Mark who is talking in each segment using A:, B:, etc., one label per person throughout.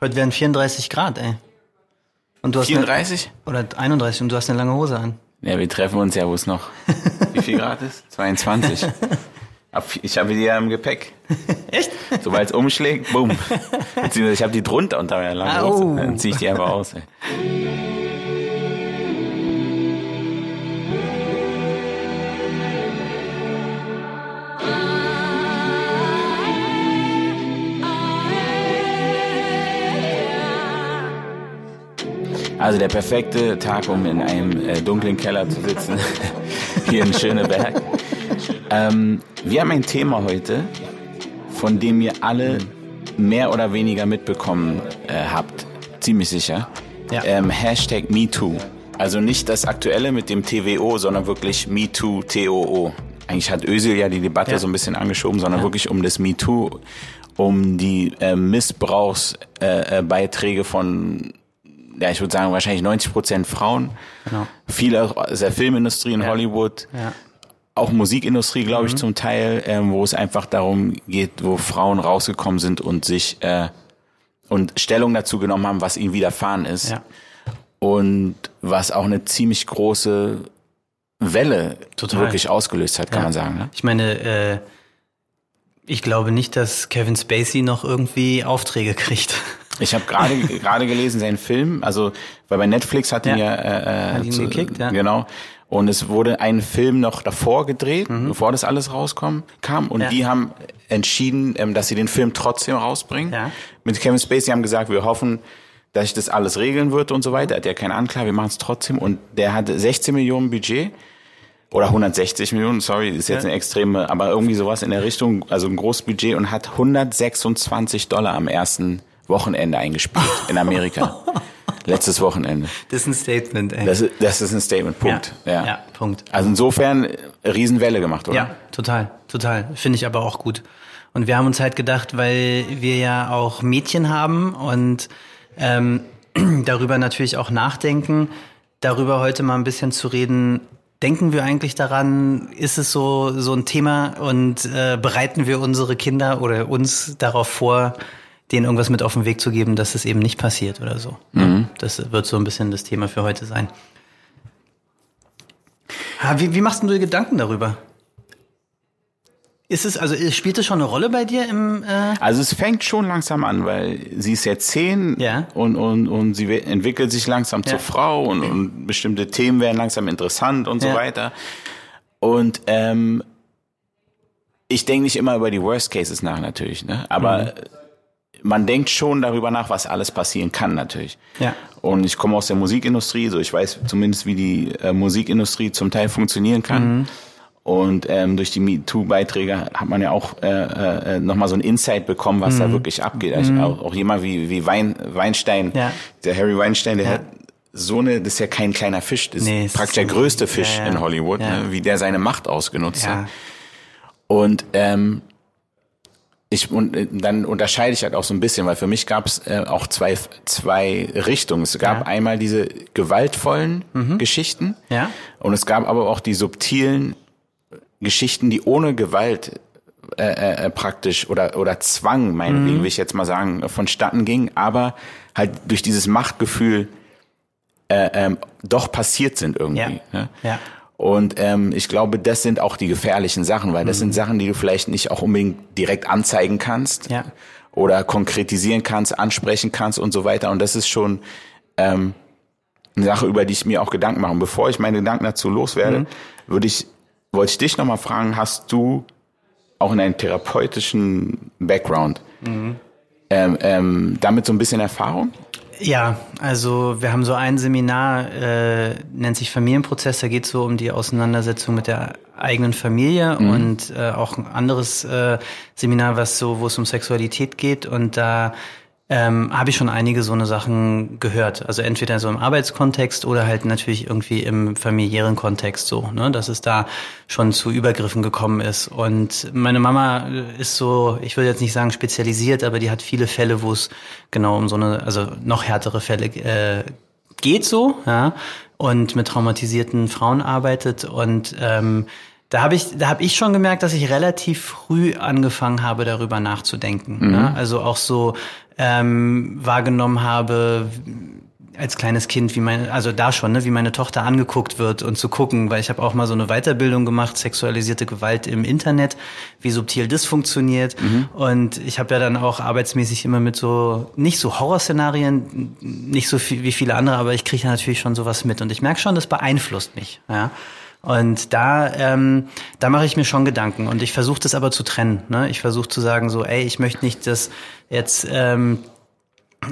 A: Heute werden 34 Grad, ey. Und du hast
B: 34?
A: Eine, oder 31 und du hast eine lange Hose an.
B: Ja, wir treffen uns ja, wo es noch. Wie viel Grad ist? 22. Ich habe die ja im Gepäck.
A: Echt?
B: Sobald es umschlägt, bumm. Ich habe die drunter unter meiner langen Hose. Dann ziehe ich die einfach aus. Ey. Also der perfekte Tag, um in einem äh, dunklen Keller zu sitzen, hier in Schöneberg. Ähm, wir haben ein Thema heute, von dem ihr alle mehr oder weniger mitbekommen äh, habt. Ziemlich sicher. Ja. Ähm, Hashtag MeToo. Also nicht das aktuelle mit dem TWO, sondern wirklich MeToo, TOO. Eigentlich hat Özil ja die Debatte ja. so ein bisschen angeschoben, sondern ja. wirklich um das MeToo, um die äh, Missbrauchsbeiträge äh, von ja, ich würde sagen, wahrscheinlich 90 Prozent Frauen. Genau. Viele aus der Filmindustrie in ja. Hollywood. Ja. Auch Musikindustrie, glaube ich, mhm. zum Teil, ähm, wo es einfach darum geht, wo Frauen rausgekommen sind und sich äh, und Stellung dazu genommen haben, was ihnen widerfahren ist. Ja. Und was auch eine ziemlich große Welle Total. wirklich ausgelöst hat, kann man sagen. Ne?
A: Ich meine, äh, ich glaube nicht, dass Kevin Spacey noch irgendwie Aufträge kriegt.
B: Ich habe gerade gerade gelesen, sein Film, also weil bei Netflix hat ihn ja, äh,
A: hat ihn zu, gekickt, ja.
B: Genau. Und es wurde ein Film noch davor gedreht, mhm. bevor das alles rauskam, kam. Und ja. die haben entschieden, ähm, dass sie den Film trotzdem rausbringen. Ja. Mit Kevin Spacey haben gesagt, wir hoffen, dass sich das alles regeln wird und so weiter. Er hat ja keine Anklage, wir machen es trotzdem. Und der hatte 16 Millionen Budget oder 160 Millionen, sorry, ist jetzt ja. eine extreme, aber irgendwie sowas in der Richtung, also ein großes Budget und hat 126 Dollar am ersten Wochenende eingespielt in Amerika. Letztes Wochenende.
A: Das ist ein Statement, ey.
B: Das ist, das ist ein Statement, Punkt.
A: Ja, ja. ja Punkt.
B: Also insofern Riesenwelle gemacht, oder?
A: Ja, total, total. Finde ich aber auch gut. Und wir haben uns halt gedacht, weil wir ja auch Mädchen haben und ähm, darüber natürlich auch nachdenken, darüber heute mal ein bisschen zu reden, denken wir eigentlich daran, ist es so, so ein Thema und äh, bereiten wir unsere Kinder oder uns darauf vor, denen irgendwas mit auf den Weg zu geben, dass es eben nicht passiert oder so. Mhm. Das wird so ein bisschen das Thema für heute sein. Wie, wie machst du dir Gedanken darüber? Ist es, also spielt es schon eine Rolle bei dir im
B: äh Also es fängt schon langsam an, weil sie ist jetzt zehn ja. und, und, und sie entwickelt sich langsam ja. zur Frau und, und bestimmte Themen werden langsam interessant und ja. so weiter. Und ähm, ich denke nicht immer über die Worst Cases nach natürlich, ne? Aber mhm man denkt schon darüber nach, was alles passieren kann natürlich. Ja. Und ich komme aus der Musikindustrie, so ich weiß zumindest, wie die äh, Musikindustrie zum Teil funktionieren kann. Mhm. Und ähm, durch die MeToo-Beiträge hat man ja auch äh, äh, nochmal so ein Insight bekommen, was mhm. da wirklich abgeht. Also mhm. auch, auch jemand wie, wie Wein, Weinstein, ja. der Harry Weinstein, der ja. hat so eine, das ist ja kein kleiner Fisch, das nee, ist praktisch der größte Fisch ja, in Hollywood, ne, wie der seine Macht ausgenutzt hat. Und ähm, ich und äh, dann unterscheide ich halt auch so ein bisschen, weil für mich gab es äh, auch zwei zwei Richtungen. Es gab ja. einmal diese gewaltvollen mhm. Geschichten, ja. und es gab aber auch die subtilen Geschichten, die ohne Gewalt äh, äh, äh praktisch oder oder Zwang, meinetwegen, mhm. will ich jetzt mal sagen, vonstatten ging, aber halt durch dieses Machtgefühl äh, ähm, doch passiert sind irgendwie. Ja. Ne? ja. Und ähm, ich glaube, das sind auch die gefährlichen Sachen, weil das mhm. sind Sachen, die du vielleicht nicht auch unbedingt direkt anzeigen kannst ja. oder konkretisieren kannst, ansprechen kannst und so weiter. Und das ist schon ähm, eine Sache, über die ich mir auch Gedanken mache. Und bevor ich meine Gedanken dazu loswerde, mhm. würde ich, wollte ich dich nochmal fragen, hast du auch in einem therapeutischen Background mhm. ähm, ähm, damit so ein bisschen Erfahrung?
A: Ja, also wir haben so ein Seminar, äh, nennt sich Familienprozess, da geht es so um die Auseinandersetzung mit der eigenen Familie mhm. und äh, auch ein anderes äh, Seminar, was so, wo es um Sexualität geht und da ähm, habe ich schon einige so eine Sachen gehört. Also entweder so im Arbeitskontext oder halt natürlich irgendwie im familiären Kontext so, ne, dass es da schon zu Übergriffen gekommen ist. Und meine Mama ist so, ich würde jetzt nicht sagen spezialisiert, aber die hat viele Fälle, wo es genau um so eine, also noch härtere Fälle äh, geht so, ja, und mit traumatisierten Frauen arbeitet und ähm, da habe ich, da habe ich schon gemerkt, dass ich relativ früh angefangen habe, darüber nachzudenken. Mhm. Ne? Also auch so ähm, wahrgenommen habe, als kleines Kind, wie meine, also da schon, ne, wie meine Tochter angeguckt wird und zu gucken, weil ich habe auch mal so eine Weiterbildung gemacht, sexualisierte Gewalt im Internet, wie subtil das funktioniert. Mhm. Und ich habe ja dann auch arbeitsmäßig immer mit so, nicht so Horrorszenarien, nicht so viel wie viele andere, aber ich kriege ja natürlich schon sowas mit. Und ich merke schon, das beeinflusst mich. Ja. Und da, ähm, da mache ich mir schon Gedanken und ich versuche das aber zu trennen. Ne? Ich versuche zu sagen so, ey, ich möchte nicht, dass jetzt ähm,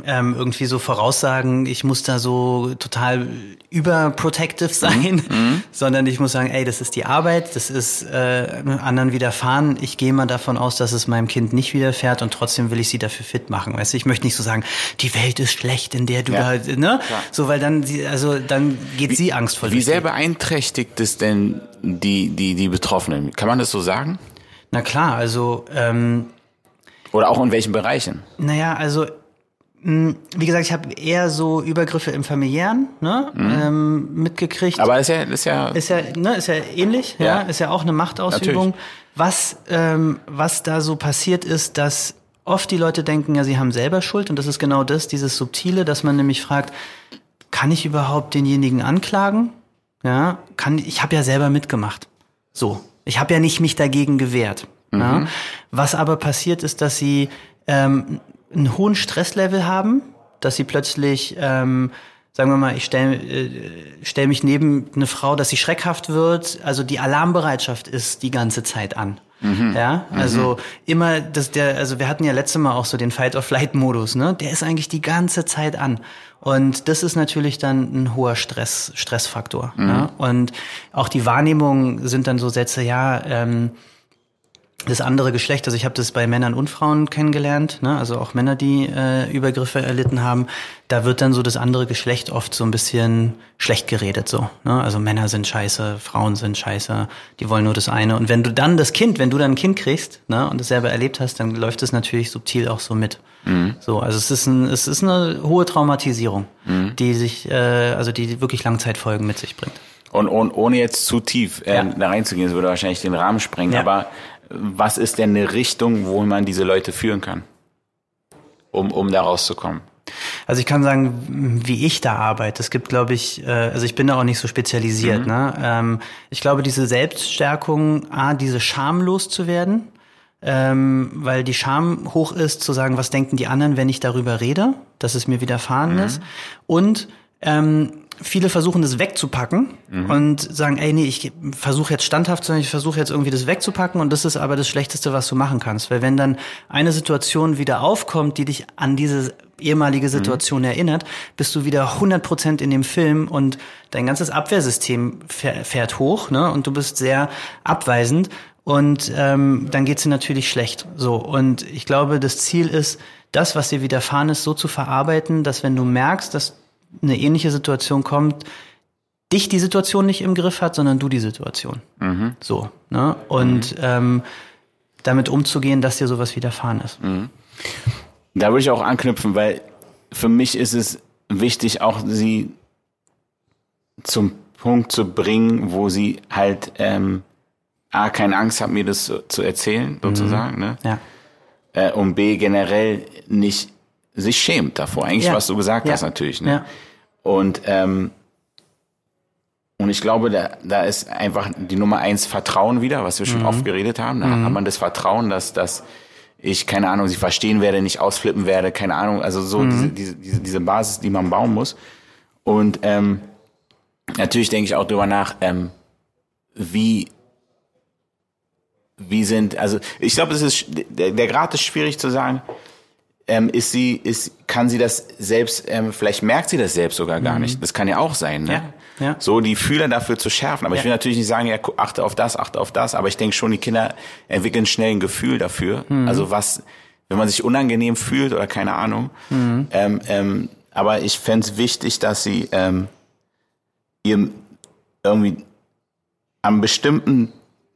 A: ähm, irgendwie so voraussagen, ich muss da so total überprotective sein, mhm. mhm. sondern ich muss sagen, ey, das ist die Arbeit, das ist äh, anderen widerfahren. Ich gehe mal davon aus, dass es meinem Kind nicht widerfährt und trotzdem will ich sie dafür fit machen. Weißt du, ich möchte nicht so sagen, die Welt ist schlecht, in der du ja. da, ne? Klar. So, weil dann, also dann geht wie, sie angstvoll.
B: Wie sehr beeinträchtigt es denn die, die, die Betroffenen? Kann man das so sagen?
A: Na klar, also ähm,
B: oder auch in welchen Bereichen?
A: Naja, also wie gesagt, ich habe eher so Übergriffe im familiären ne, mhm. ähm, mitgekriegt.
B: Aber ist ja ist ja
A: ist ja ne, ist ja ähnlich, ja, ja ist ja auch eine Machtausübung. Natürlich. Was ähm, was da so passiert ist, dass oft die Leute denken, ja, sie haben selber Schuld und das ist genau das, dieses subtile, dass man nämlich fragt, kann ich überhaupt denjenigen anklagen? Ja, kann ich habe ja selber mitgemacht. So, ich habe ja nicht mich dagegen gewehrt. Mhm. Ja? Was aber passiert ist, dass sie ähm, einen hohen Stresslevel haben, dass sie plötzlich, ähm, sagen wir mal, ich stelle äh, stell mich neben eine Frau, dass sie schreckhaft wird. Also die Alarmbereitschaft ist die ganze Zeit an. Mhm. Ja, also mhm. immer, dass der, also wir hatten ja letzte Mal auch so den Fight-or-Flight-Modus, ne? Der ist eigentlich die ganze Zeit an. Und das ist natürlich dann ein hoher Stress, Stressfaktor. Mhm. Ne? Und auch die Wahrnehmung sind dann so Sätze, ja, ähm, das andere Geschlecht, also ich habe das bei Männern und Frauen kennengelernt, ne? also auch Männer, die äh, Übergriffe erlitten haben, da wird dann so das andere Geschlecht oft so ein bisschen schlecht geredet so. Ne? Also Männer sind scheiße, Frauen sind scheiße, die wollen nur das eine. Und wenn du dann das Kind, wenn du dann ein Kind kriegst ne, und es selber erlebt hast, dann läuft es natürlich subtil auch so mit. Mhm. So, also es ist ein, es ist eine hohe Traumatisierung, mhm. die sich, äh, also die wirklich Langzeitfolgen mit sich bringt.
B: Und, und ohne jetzt zu tief äh, ja. da reinzugehen, das würde wahrscheinlich den Rahmen sprengen, ja. aber was ist denn eine Richtung, wo man diese Leute führen kann, um, um da rauszukommen?
A: Also ich kann sagen, wie ich da arbeite. Es gibt, glaube ich, äh, also ich bin da auch nicht so spezialisiert. Mhm. Ne? Ähm, ich glaube, diese Selbststärkung, a, diese Scham loszuwerden, ähm, weil die Scham hoch ist, zu sagen, was denken die anderen, wenn ich darüber rede, dass es mir widerfahren mhm. ist. Und ähm, viele versuchen das wegzupacken mhm. und sagen, ey, nee, ich versuche jetzt standhaft zu sein, ich versuche jetzt irgendwie das wegzupacken und das ist aber das Schlechteste, was du machen kannst. Weil wenn dann eine Situation wieder aufkommt, die dich an diese ehemalige Situation mhm. erinnert, bist du wieder 100% in dem Film und dein ganzes Abwehrsystem fährt hoch ne? und du bist sehr abweisend und ähm, dann geht's dir natürlich schlecht. So Und ich glaube, das Ziel ist, das, was dir widerfahren ist, so zu verarbeiten, dass wenn du merkst, dass eine ähnliche Situation kommt, dich die Situation nicht im Griff hat, sondern du die Situation. Mhm. So. Ne? Und mhm. ähm, damit umzugehen, dass dir sowas widerfahren ist. Mhm.
B: Da würde ich auch anknüpfen, weil für mich ist es wichtig, auch sie zum Punkt zu bringen, wo sie halt ähm, A, keine Angst haben, mir das zu, erzählen, sozusagen, mhm. ne? Ja. Äh, und B, generell nicht sich schämt davor. Eigentlich, ja. was du gesagt ja. hast, natürlich. Ne? Ja. Und ähm, und ich glaube, da, da ist einfach die Nummer eins Vertrauen wieder, was wir schon mhm. oft geredet haben. Da mhm. hat man das Vertrauen, dass, dass ich, keine Ahnung, sie verstehen werde, nicht ausflippen werde, keine Ahnung. Also so mhm. diese, diese, diese, diese Basis, die man bauen muss. Und ähm, natürlich denke ich auch drüber nach, ähm, wie wie sind, also ich glaube, es ist der, der Grad ist schwierig zu sagen, ähm, ist sie, ist, kann sie das selbst, ähm, vielleicht merkt sie das selbst sogar gar mhm. nicht. Das kann ja auch sein, ne? Ja, ja. So die Fühler dafür zu schärfen. Aber ja. ich will natürlich nicht sagen, ja, achte auf das, achte auf das, aber ich denke schon, die Kinder entwickeln schnell ein Gefühl dafür. Mhm. Also was, wenn man sich unangenehm fühlt oder keine Ahnung. Mhm. Ähm, ähm, aber ich fände es wichtig, dass sie ähm, ihr irgendwie am bestimmten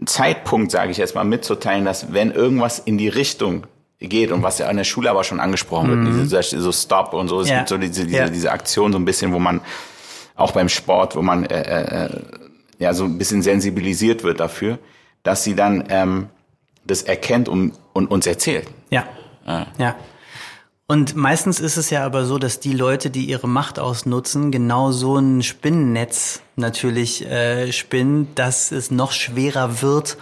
B: Zeitpunkt, sage ich jetzt mal, mitzuteilen, dass wenn irgendwas in die Richtung geht und was ja an der Schule aber schon angesprochen wird, mhm. diese, so Stop und so. Es ja. gibt so diese, diese, ja. diese Aktion so ein bisschen, wo man auch beim Sport, wo man äh, äh, ja so ein bisschen sensibilisiert wird dafür, dass sie dann ähm, das erkennt und, und uns erzählt.
A: Ja. ja. ja. Und meistens ist es ja aber so, dass die Leute, die ihre Macht ausnutzen, genau so ein Spinnennetz natürlich äh, spinnen, dass es noch schwerer wird,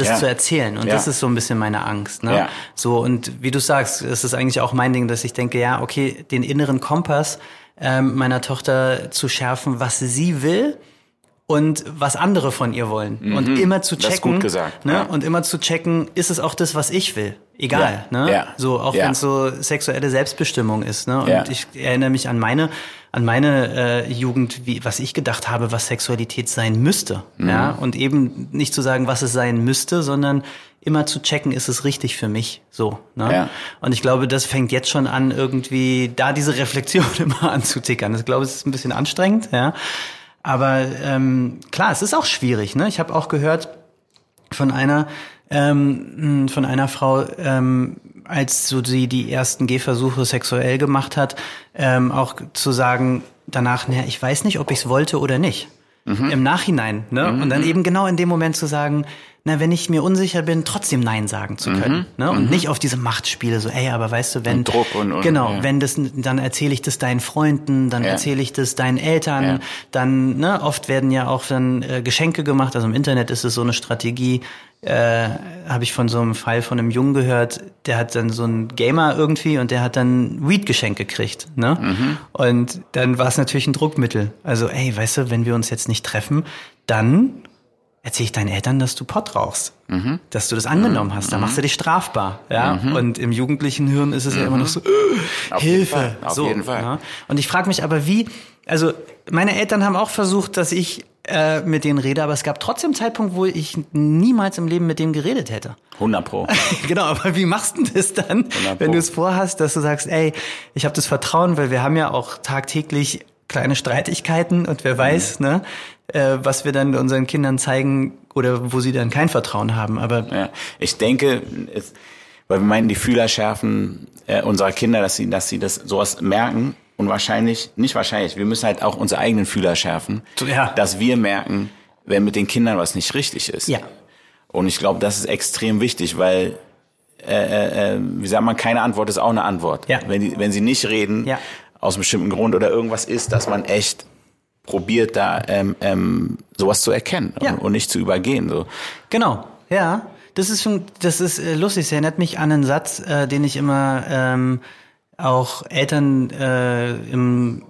A: das ja. zu erzählen. Und ja. das ist so ein bisschen meine Angst. Ne? Ja. So, und wie du sagst, es ist eigentlich auch mein Ding, dass ich denke, ja, okay, den inneren Kompass ähm, meiner Tochter zu schärfen, was sie will und was andere von ihr wollen. Mhm. Und immer zu checken. Das ist gut
B: gesagt.
A: Ne? Ja. Und immer zu checken, ist es auch das, was ich will? Egal. Ja. Ne? Ja. So, auch wenn es so sexuelle Selbstbestimmung ist. Ne? Und ich erinnere mich an meine, an meine äh, Jugend, wie, was ich gedacht habe, was Sexualität sein müsste. Mhm. Ja? Und eben nicht zu sagen, was es sein müsste, sondern immer zu checken, ist es richtig für mich so. Ne? Ja. Und ich glaube, das fängt jetzt schon an, irgendwie da diese Reflexion immer anzutickern. Ich glaube, es ist ein bisschen anstrengend, ja. Aber ähm, klar, es ist auch schwierig. Ne? Ich habe auch gehört von einer ähm, von einer Frau, ähm, als so sie die ersten Gehversuche sexuell gemacht hat, ähm, auch zu sagen danach, naja, ich weiß nicht, ob ich es wollte oder nicht. Mhm. Im Nachhinein. Ne? Mhm. Und dann eben genau in dem Moment zu sagen, na, wenn ich mir unsicher bin, trotzdem Nein sagen zu können. Mhm. Ne? Und mhm. nicht auf diese Machtspiele, so, ey, aber weißt du, wenn. Und
B: Druck und, und
A: Genau, ja. wenn das, dann erzähle ich das deinen Freunden, dann ja. erzähle ich das deinen Eltern, ja. dann, ne, oft werden ja auch dann äh, Geschenke gemacht. Also im Internet ist es so eine Strategie, äh, habe ich von so einem Fall von einem Jungen gehört, der hat dann so einen Gamer irgendwie und der hat dann Weed-Geschenk gekriegt. Ne? Mhm. Und dann war es natürlich ein Druckmittel. Also, ey, weißt du, wenn wir uns jetzt nicht treffen, dann erzähle ich deinen Eltern, dass du Pott rauchst, mhm. dass du das angenommen hast, dann machst du dich strafbar, ja. Mhm. Und im jugendlichen Hirn ist es ja immer noch so äh, Auf Hilfe,
B: jeden Auf
A: so.
B: Jeden Fall.
A: Ja? Und ich frage mich aber, wie? Also meine Eltern haben auch versucht, dass ich äh, mit denen rede, aber es gab trotzdem Zeitpunkt, wo ich niemals im Leben mit dem geredet hätte.
B: 100 pro.
A: genau, aber wie machst du das dann, wenn du es vorhast, dass du sagst, ey, ich habe das Vertrauen, weil wir haben ja auch tagtäglich kleine Streitigkeiten und wer weiß, mhm. ne, äh, was wir dann unseren Kindern zeigen oder wo sie dann kein Vertrauen haben. Aber
B: ja, ich denke, es, weil wir meinen, die Fühler schärfen äh, unserer Kinder, dass sie, dass sie das sowas merken und wahrscheinlich, nicht wahrscheinlich, wir müssen halt auch unsere eigenen Fühler schärfen,
A: ja.
B: dass wir merken, wenn mit den Kindern was nicht richtig ist.
A: Ja.
B: Und ich glaube, das ist extrem wichtig, weil äh, äh, äh, wie sagt man, keine Antwort ist auch eine Antwort.
A: Ja.
B: Wenn, die, wenn sie nicht reden,
A: ja.
B: aus einem bestimmten Grund oder irgendwas ist, dass man echt probiert, da ähm, ähm, sowas zu erkennen ja. und, und, nicht zu übergehen. So.
A: Genau, ja. Das ist schon, das ist äh, lustig. Es erinnert mich an einen Satz, äh, den ich immer ähm, auch Eltern äh, im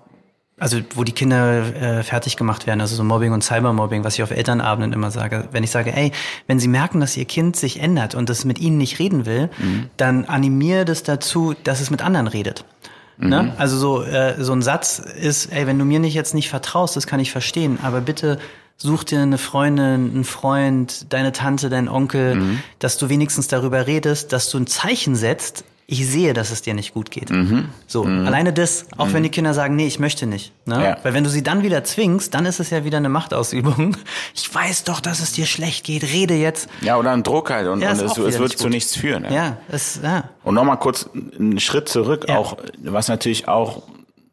A: also wo die Kinder äh, fertig gemacht werden, also so Mobbing und Cybermobbing, was ich auf Elternabenden immer sage. Wenn ich sage, ey, wenn sie merken, dass ihr Kind sich ändert und das mit ihnen nicht reden will, mhm. dann animiere das dazu, dass es mit anderen redet. Ne? Mhm. Also so, äh, so ein Satz ist, ey, wenn du mir nicht jetzt nicht vertraust, das kann ich verstehen, aber bitte such dir eine Freundin, einen Freund, deine Tante, deinen Onkel, mhm. dass du wenigstens darüber redest, dass du ein Zeichen setzt, ich sehe, dass es dir nicht gut geht. Mhm. So, mhm. alleine das, auch mhm. wenn die Kinder sagen, nee, ich möchte nicht. Ne? Ja. Weil wenn du sie dann wieder zwingst, dann ist es ja wieder eine Machtausübung. Ich weiß doch, dass es dir schlecht geht, rede jetzt.
B: Ja, oder ein Druck halt und, ja, und es, es wird zu nichts führen.
A: Ja, ja es, ja.
B: Und nochmal kurz einen Schritt zurück, ja. auch, was natürlich auch,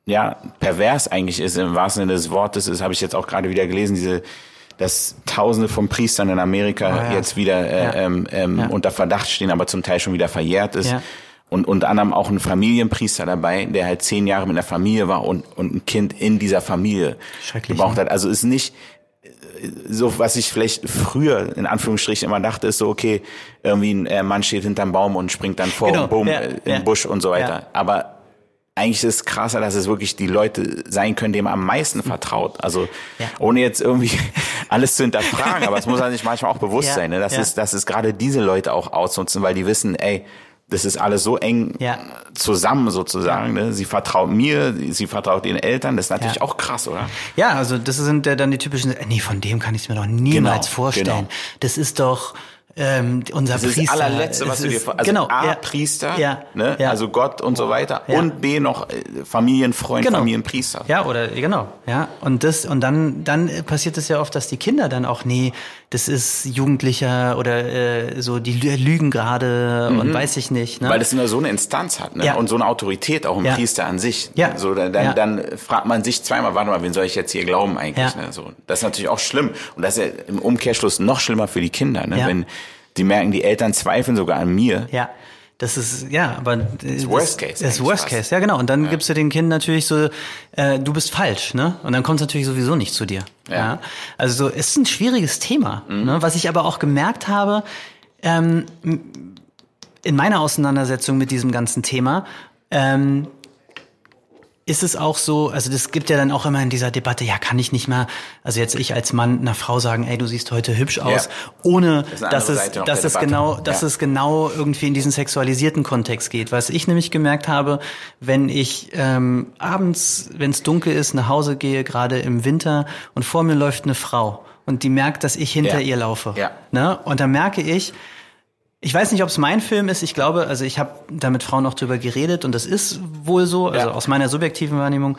B: ja, pervers eigentlich ist, im wahrsten Sinne des Wortes, das habe ich jetzt auch gerade wieder gelesen, diese, dass Tausende von Priestern in Amerika oh, ja. jetzt wieder äh, ähm, ähm, ja. unter Verdacht stehen, aber zum Teil schon wieder verjährt ist. Und unter anderem auch ein Familienpriester dabei, der halt zehn Jahre mit der Familie war und, und ein Kind in dieser Familie gebraucht hat. Also ist nicht so, was ich vielleicht früher in Anführungsstrichen immer dachte, ist so, okay, irgendwie ein äh, Mann steht hinterm Baum und springt dann vor genau, und boom, ja, äh, in ja. Busch und so weiter. Ja. Aber eigentlich ist es krasser, dass es wirklich die Leute sein können, denen man am meisten vertraut. Also ja. ohne jetzt irgendwie alles zu hinterfragen, aber es muss man sich manchmal auch bewusst ja, sein, ne? dass, ja. es, dass es gerade diese Leute auch ausnutzen, weil die wissen, ey, das ist alles so eng ja. zusammen sozusagen. Ne? Sie vertraut mir, sie vertraut den Eltern. Das ist natürlich ja. auch krass, oder?
A: Ja, also das sind ja dann die typischen, nee, von dem kann ich es mir doch niemals genau, vorstellen. Genau. Das ist doch ähm, unser
B: das
A: Priester.
B: ist das allerletzte, was du dir vorstellst. Also
A: genau, A,
B: ja, Priester, ja, ne? Ja. also Gott und so weiter. Und B, noch äh, Familienfreund, genau. Familienpriester.
A: Ja, oder genau. Ja, und das und dann dann passiert es ja oft, dass die Kinder dann auch, nee, das ist Jugendlicher oder äh, so, die lügen gerade mhm. und weiß ich nicht.
B: Ne? Weil das immer so eine Instanz hat ne? Ja. und so eine Autorität auch im ja. Priester an sich. Ja. So, dann, dann, dann fragt man sich zweimal, warte mal, wen soll ich jetzt hier glauben eigentlich? Ne? So, das ist natürlich auch schlimm und das ist ja im Umkehrschluss noch schlimmer für die Kinder, ne? wenn die merken, die Eltern zweifeln sogar an mir.
A: Ja. Das ist, ja, aber
B: das ist Worst Case.
A: Das Worst fast. Case, ja genau. Und dann ja. gibst du den Kindern natürlich so, äh, du bist falsch, ne? Und dann kommt es natürlich sowieso nicht zu dir. Ja. ja? Also es ist ein schwieriges Thema, mhm. ne? Was ich aber auch gemerkt habe, ähm, in meiner Auseinandersetzung mit diesem ganzen Thema, ähm, ist es auch so, also das gibt ja dann auch immer in dieser Debatte, ja, kann ich nicht mal, also jetzt ich als Mann einer Frau sagen, ey, du siehst heute hübsch aus, ja. ohne das dass es, dass es genau, dass ja. es genau irgendwie in diesen sexualisierten Kontext geht. Was ich nämlich gemerkt habe, wenn ich ähm, abends, wenn es dunkel ist, nach Hause gehe, gerade im Winter, und vor mir läuft eine Frau und die merkt, dass ich hinter ja. ihr laufe. Ja. Ne? Und dann merke ich, ich weiß nicht, ob es mein Film ist. Ich glaube, also ich habe da mit Frauen auch drüber geredet und das ist wohl so, also ja. aus meiner subjektiven Wahrnehmung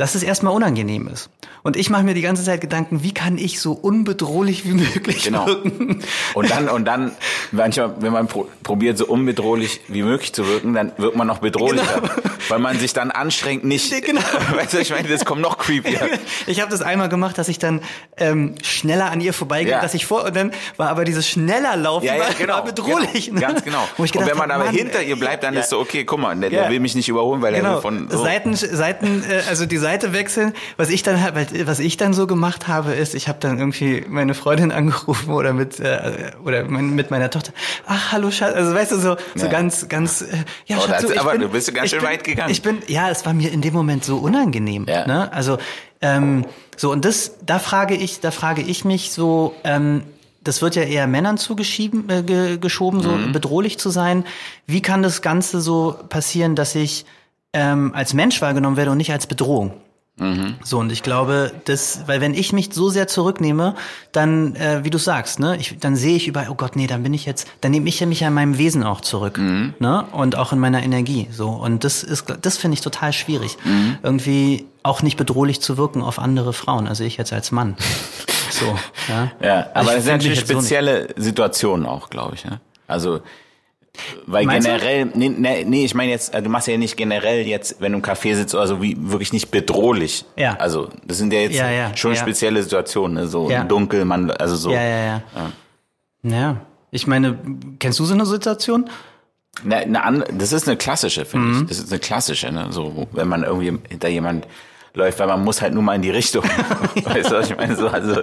A: dass es erstmal unangenehm ist. Und ich mache mir die ganze Zeit Gedanken, wie kann ich so unbedrohlich wie möglich genau. wirken?
B: Und dann, und dann, manchmal, wenn man pro, probiert, so unbedrohlich wie möglich zu wirken, dann wirkt man noch bedrohlicher. Genau. Weil man sich dann anstrengt, nicht. Genau. Weißt du, ich meine, das kommt noch creepier.
A: Ich habe das einmal gemacht, dass ich dann ähm, schneller an ihr vorbeigehe, ja. dass ich vor, und dann war aber dieses schneller Laufen ja, ja,
B: genau.
A: war bedrohlich.
B: Genau. Ne? Ganz genau. Gedacht, und wenn man aber Mann, hinter ihr bleibt, dann ist so, okay, guck mal, der, der will mich nicht überholen, weil genau. er von
A: so. Seiten, Seiten, äh, also die Seite Seite wechseln. Was ich dann was ich dann so gemacht habe, ist, ich habe dann irgendwie meine Freundin angerufen oder mit äh, oder mit meiner Tochter. Ach, hallo Schatz, also weißt du so so ja. ganz ganz äh,
B: ja, oh, Schatz, so, aber bin, du bist ganz schön
A: bin,
B: weit gegangen.
A: Ich bin ja, es war mir in dem Moment so unangenehm, ja. ne? Also ähm, so und das da frage ich, da frage ich mich so ähm, das wird ja eher Männern zugeschoben, äh, ge, geschoben, so mhm. bedrohlich zu sein. Wie kann das Ganze so passieren, dass ich ähm, als Mensch wahrgenommen werde und nicht als Bedrohung? Mhm. So, und ich glaube, das, weil wenn ich mich so sehr zurücknehme, dann, äh, wie du sagst, ne, ich, dann sehe ich überall, oh Gott, nee, dann bin ich jetzt, dann nehme ich ja mich ja in meinem Wesen auch zurück, mhm. ne, und auch in meiner Energie, so. Und das ist, das finde ich total schwierig. Mhm. Irgendwie auch nicht bedrohlich zu wirken auf andere Frauen, also ich jetzt als Mann. so,
B: ja. Ja, aber das sind natürlich spezielle so Situationen auch, glaube ich, ja. Also, weil Meinst generell, nee, nee, nee, ich meine jetzt, äh, du machst ja nicht generell jetzt, wenn du im Café sitzt oder so, wie wirklich nicht bedrohlich. Ja. Also, das sind ja jetzt ja, ja, schon ja. spezielle Situationen, ne? so ja. dunkel, man, also so.
A: Ja, ja, ja. Ja, ich meine, kennst du so eine Situation?
B: Na, eine, das ist eine klassische, finde mhm. ich. Das ist eine klassische, ne? So, wenn man irgendwie hinter jemand läuft, weil man muss halt nur mal in die Richtung. weißt du, was ich meine? So, also,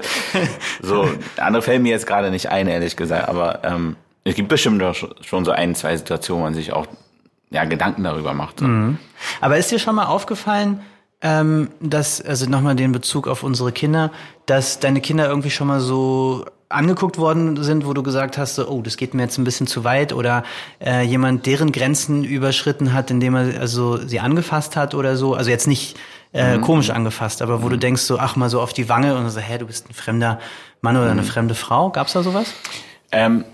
B: so, andere fällen mir jetzt gerade nicht ein, ehrlich gesagt, aber, ähm, es gibt bestimmt auch schon so ein, zwei Situationen, wo man sich auch ja, Gedanken darüber macht. Mhm.
A: Aber ist dir schon mal aufgefallen, ähm, dass, also nochmal den Bezug auf unsere Kinder, dass deine Kinder irgendwie schon mal so angeguckt worden sind, wo du gesagt hast, so, oh, das geht mir jetzt ein bisschen zu weit oder äh, jemand deren Grenzen überschritten hat, indem er also sie angefasst hat oder so, also jetzt nicht äh, mhm. komisch angefasst, aber wo mhm. du denkst so, ach mal so auf die Wange und so, hä, du bist ein fremder Mann oder mhm. eine fremde Frau, gab's da sowas?
B: Ähm,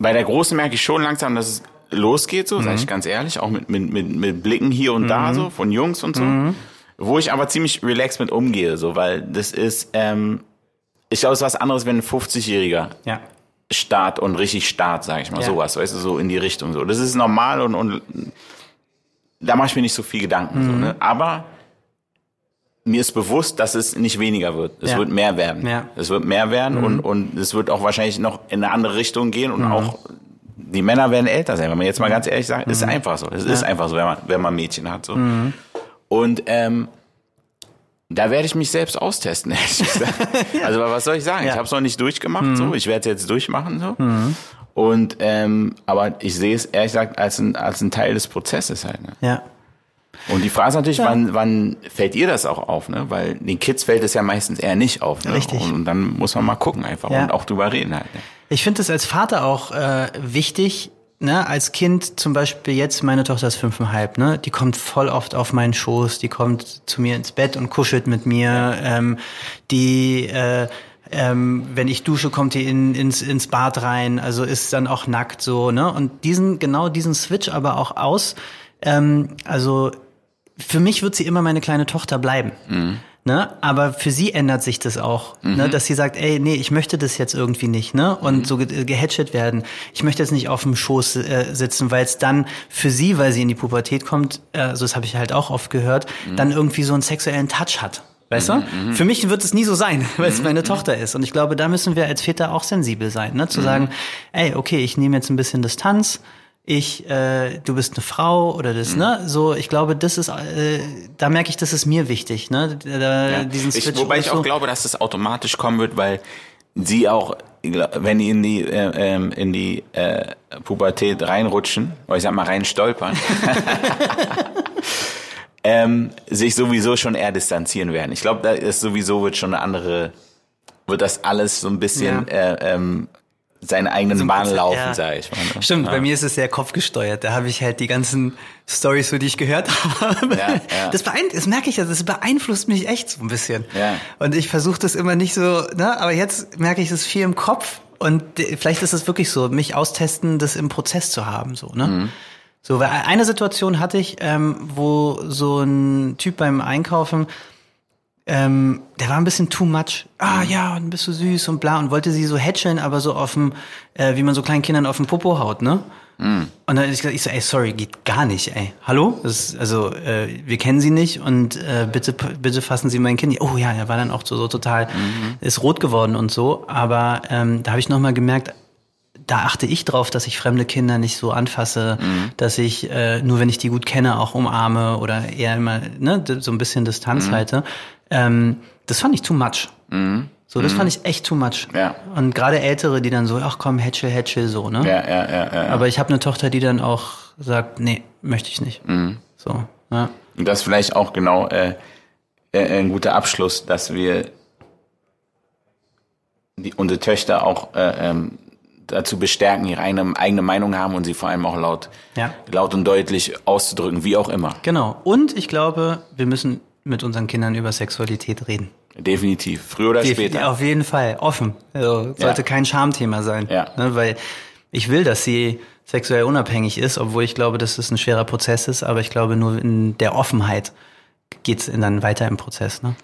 B: bei der Großen merke ich schon langsam, dass es losgeht, so, mhm. sage ich ganz ehrlich, auch mit, mit, mit, mit Blicken hier und mhm. da, so, von Jungs und so. Mhm. Wo ich aber ziemlich relaxed mit umgehe, so, weil das ist, ähm, ich glaube, es ist was anderes, wenn ein 50-Jähriger ja. Start und richtig Start, sage ich mal, ja. sowas, weißt du, so in die Richtung, so. Das ist normal und, und da mache ich mir nicht so viel Gedanken, so, mhm. ne? Aber mir ist bewusst, dass es nicht weniger wird. Es ja. wird mehr werden. Ja. Es wird mehr werden mhm. und, und es wird auch wahrscheinlich noch in eine andere Richtung gehen und mhm. auch die Männer werden älter sein. Wenn man jetzt mal ganz ehrlich sagt, mhm. ist einfach so. Es ja. ist einfach so, wenn man, wenn man Mädchen hat. So. Mhm. Und ähm, da werde ich mich selbst austesten, ehrlich gesagt. Also was soll ich sagen? Ich habe es noch nicht durchgemacht. So, mhm. ich werde es jetzt durchmachen. So. Mhm. Und ähm, aber ich sehe es ehrlich gesagt als ein als ein Teil des Prozesses halt. Ne? Ja. Und die Frage ist natürlich, ja. wann, wann fällt ihr das auch auf? Ne? Weil den Kids fällt es ja meistens eher nicht auf. Ne?
A: Richtig.
B: Und, und dann muss man mal gucken einfach ja. und auch drüber reden halt. Ne?
A: Ich finde es als Vater auch äh, wichtig, ne, als Kind zum Beispiel jetzt, meine Tochter ist fünfeinhalb, ne, die kommt voll oft auf meinen Schoß, die kommt zu mir ins Bett und kuschelt mit mir, ähm, die äh, ähm, wenn ich dusche, kommt die in, ins, ins Bad rein, also ist dann auch nackt so, ne? Und diesen, genau diesen Switch aber auch aus, ähm, also für mich wird sie immer meine kleine Tochter bleiben. Mhm. Ne? Aber für sie ändert sich das auch, ne? mhm. ne? dass sie sagt, ey, nee, ich möchte das jetzt irgendwie nicht, ne? Und mhm. so ge gehätschelt werden. Ich möchte jetzt nicht auf dem Schoß äh, sitzen, weil es dann für sie, weil sie in die Pubertät kommt, äh, so das habe ich halt auch oft gehört, mhm. dann irgendwie so einen sexuellen Touch hat. Weißt du? Mhm, mhm. Für mich wird es nie so sein, weil es mhm, meine Tochter ist. Und ich glaube, da müssen wir als Väter auch sensibel sein, ne? Zu sagen, ey, okay, ich nehme jetzt ein bisschen Distanz, ich, äh, du bist eine Frau oder das, mhm. ne? So, ich glaube, das ist, äh, da merke ich, das ist mir wichtig, ne? Da,
B: ja. diesen Switch, ich, wobei ich auch so glaube, dass das automatisch kommen wird, weil sie auch, wenn die in die äh, ähm, in die äh, Pubertät reinrutschen, oder ich sag mal rein stolpern, ähm, sich sowieso schon eher distanzieren werden. Ich glaube, da ist sowieso wird schon eine andere, wird das alles so ein bisschen ja. äh, ähm, seine eigenen so Bahn laufen, ja. sage ich mal.
A: Ne? Stimmt, ja. bei mir ist es sehr kopfgesteuert. Da habe ich halt die ganzen Stories, die ich gehört habe. Ja, ja. Das, beeinflusst, das merke ich ja, das beeinflusst mich echt so ein bisschen. Ja. Und ich versuche das immer nicht so, ne? aber jetzt merke ich es viel im Kopf und vielleicht ist es wirklich so, mich austesten, das im Prozess zu haben. So, ne? Mhm. So, weil eine Situation hatte ich, ähm, wo so ein Typ beim Einkaufen ähm, der war ein bisschen too much. Ah ja, und bist du süß und bla und wollte sie so hätscheln, aber so auf dem, äh, wie man so kleinen Kindern auf dem Popo haut, ne? Mm. Und dann ich gesagt, ich so, ey, sorry, geht gar nicht, ey. Hallo? Ist, also, äh, wir kennen sie nicht und äh, bitte, bitte fassen Sie mein Kind. Oh ja, er war dann auch so, so total, mhm. ist rot geworden und so. Aber ähm, da habe ich nochmal gemerkt, da achte ich drauf, dass ich fremde Kinder nicht so anfasse, mhm. dass ich äh, nur wenn ich die gut kenne auch umarme oder eher immer ne, so ein bisschen Distanz mhm. halte. Ähm, das fand ich too much. Mhm. So, das mhm. fand ich echt too much. Ja. Und gerade Ältere, die dann so, ach komm, hätschel, hätschel, so, ne? Ja, ja, ja. ja, ja. Aber ich habe eine Tochter, die dann auch sagt, nee, möchte ich nicht. Mhm. So,
B: ja. Und das ist vielleicht auch genau äh, äh, ein guter Abschluss, dass wir die, unsere Töchter auch äh, ähm, dazu bestärken, ihre eigene, eigene Meinung haben und sie vor allem auch laut, ja. laut und deutlich auszudrücken, wie auch immer.
A: Genau. Und ich glaube, wir müssen mit unseren Kindern über Sexualität reden.
B: Definitiv, früher oder Definitiv, später.
A: Auf jeden Fall, offen. Also, sollte ja. kein Schamthema sein. Ja. Ne, weil ich will, dass sie sexuell unabhängig ist, obwohl ich glaube, dass es ein schwerer Prozess ist, aber ich glaube, nur in der Offenheit geht's dann weiter im Prozess. Ne?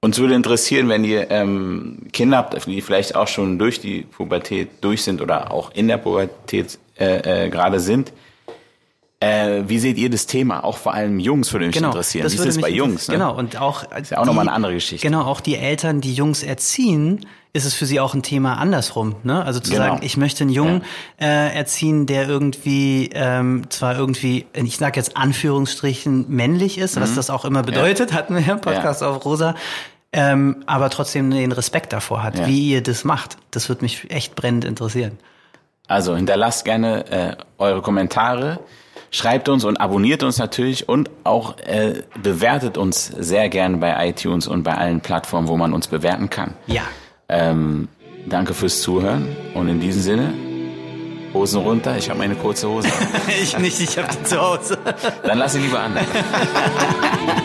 B: Uns würde interessieren, wenn ihr ähm, Kinder habt, die vielleicht auch schon durch die Pubertät durch sind oder auch in der Pubertät äh, äh, gerade sind, äh, wie seht ihr das Thema? Auch vor allem Jungs würde mich genau, interessieren. wie ist es bei Jungs?
A: Ne? Genau, und auch.
B: ist ja auch nochmal eine andere Geschichte.
A: Genau, auch die Eltern, die Jungs erziehen, ist es für sie auch ein Thema andersrum. Ne? Also zu genau. sagen, ich möchte einen Jungen ja. äh, erziehen, der irgendwie ähm, zwar irgendwie, ich sage jetzt Anführungsstrichen, männlich ist, mhm. was das auch immer bedeutet, ja. hatten wir im Podcast ja. auf Rosa, ähm, aber trotzdem den Respekt davor hat, wie ihr das macht. Das würde mich echt brennend interessieren.
B: Also hinterlasst gerne äh, eure Kommentare. Schreibt uns und abonniert uns natürlich und auch äh, bewertet uns sehr gern bei iTunes und bei allen Plattformen, wo man uns bewerten kann.
A: Ja.
B: Ähm, danke fürs Zuhören und in diesem Sinne, Hosen runter, ich habe meine kurze Hose.
A: ich nicht, ich habe die zu Hause.
B: Dann lass sie lieber an.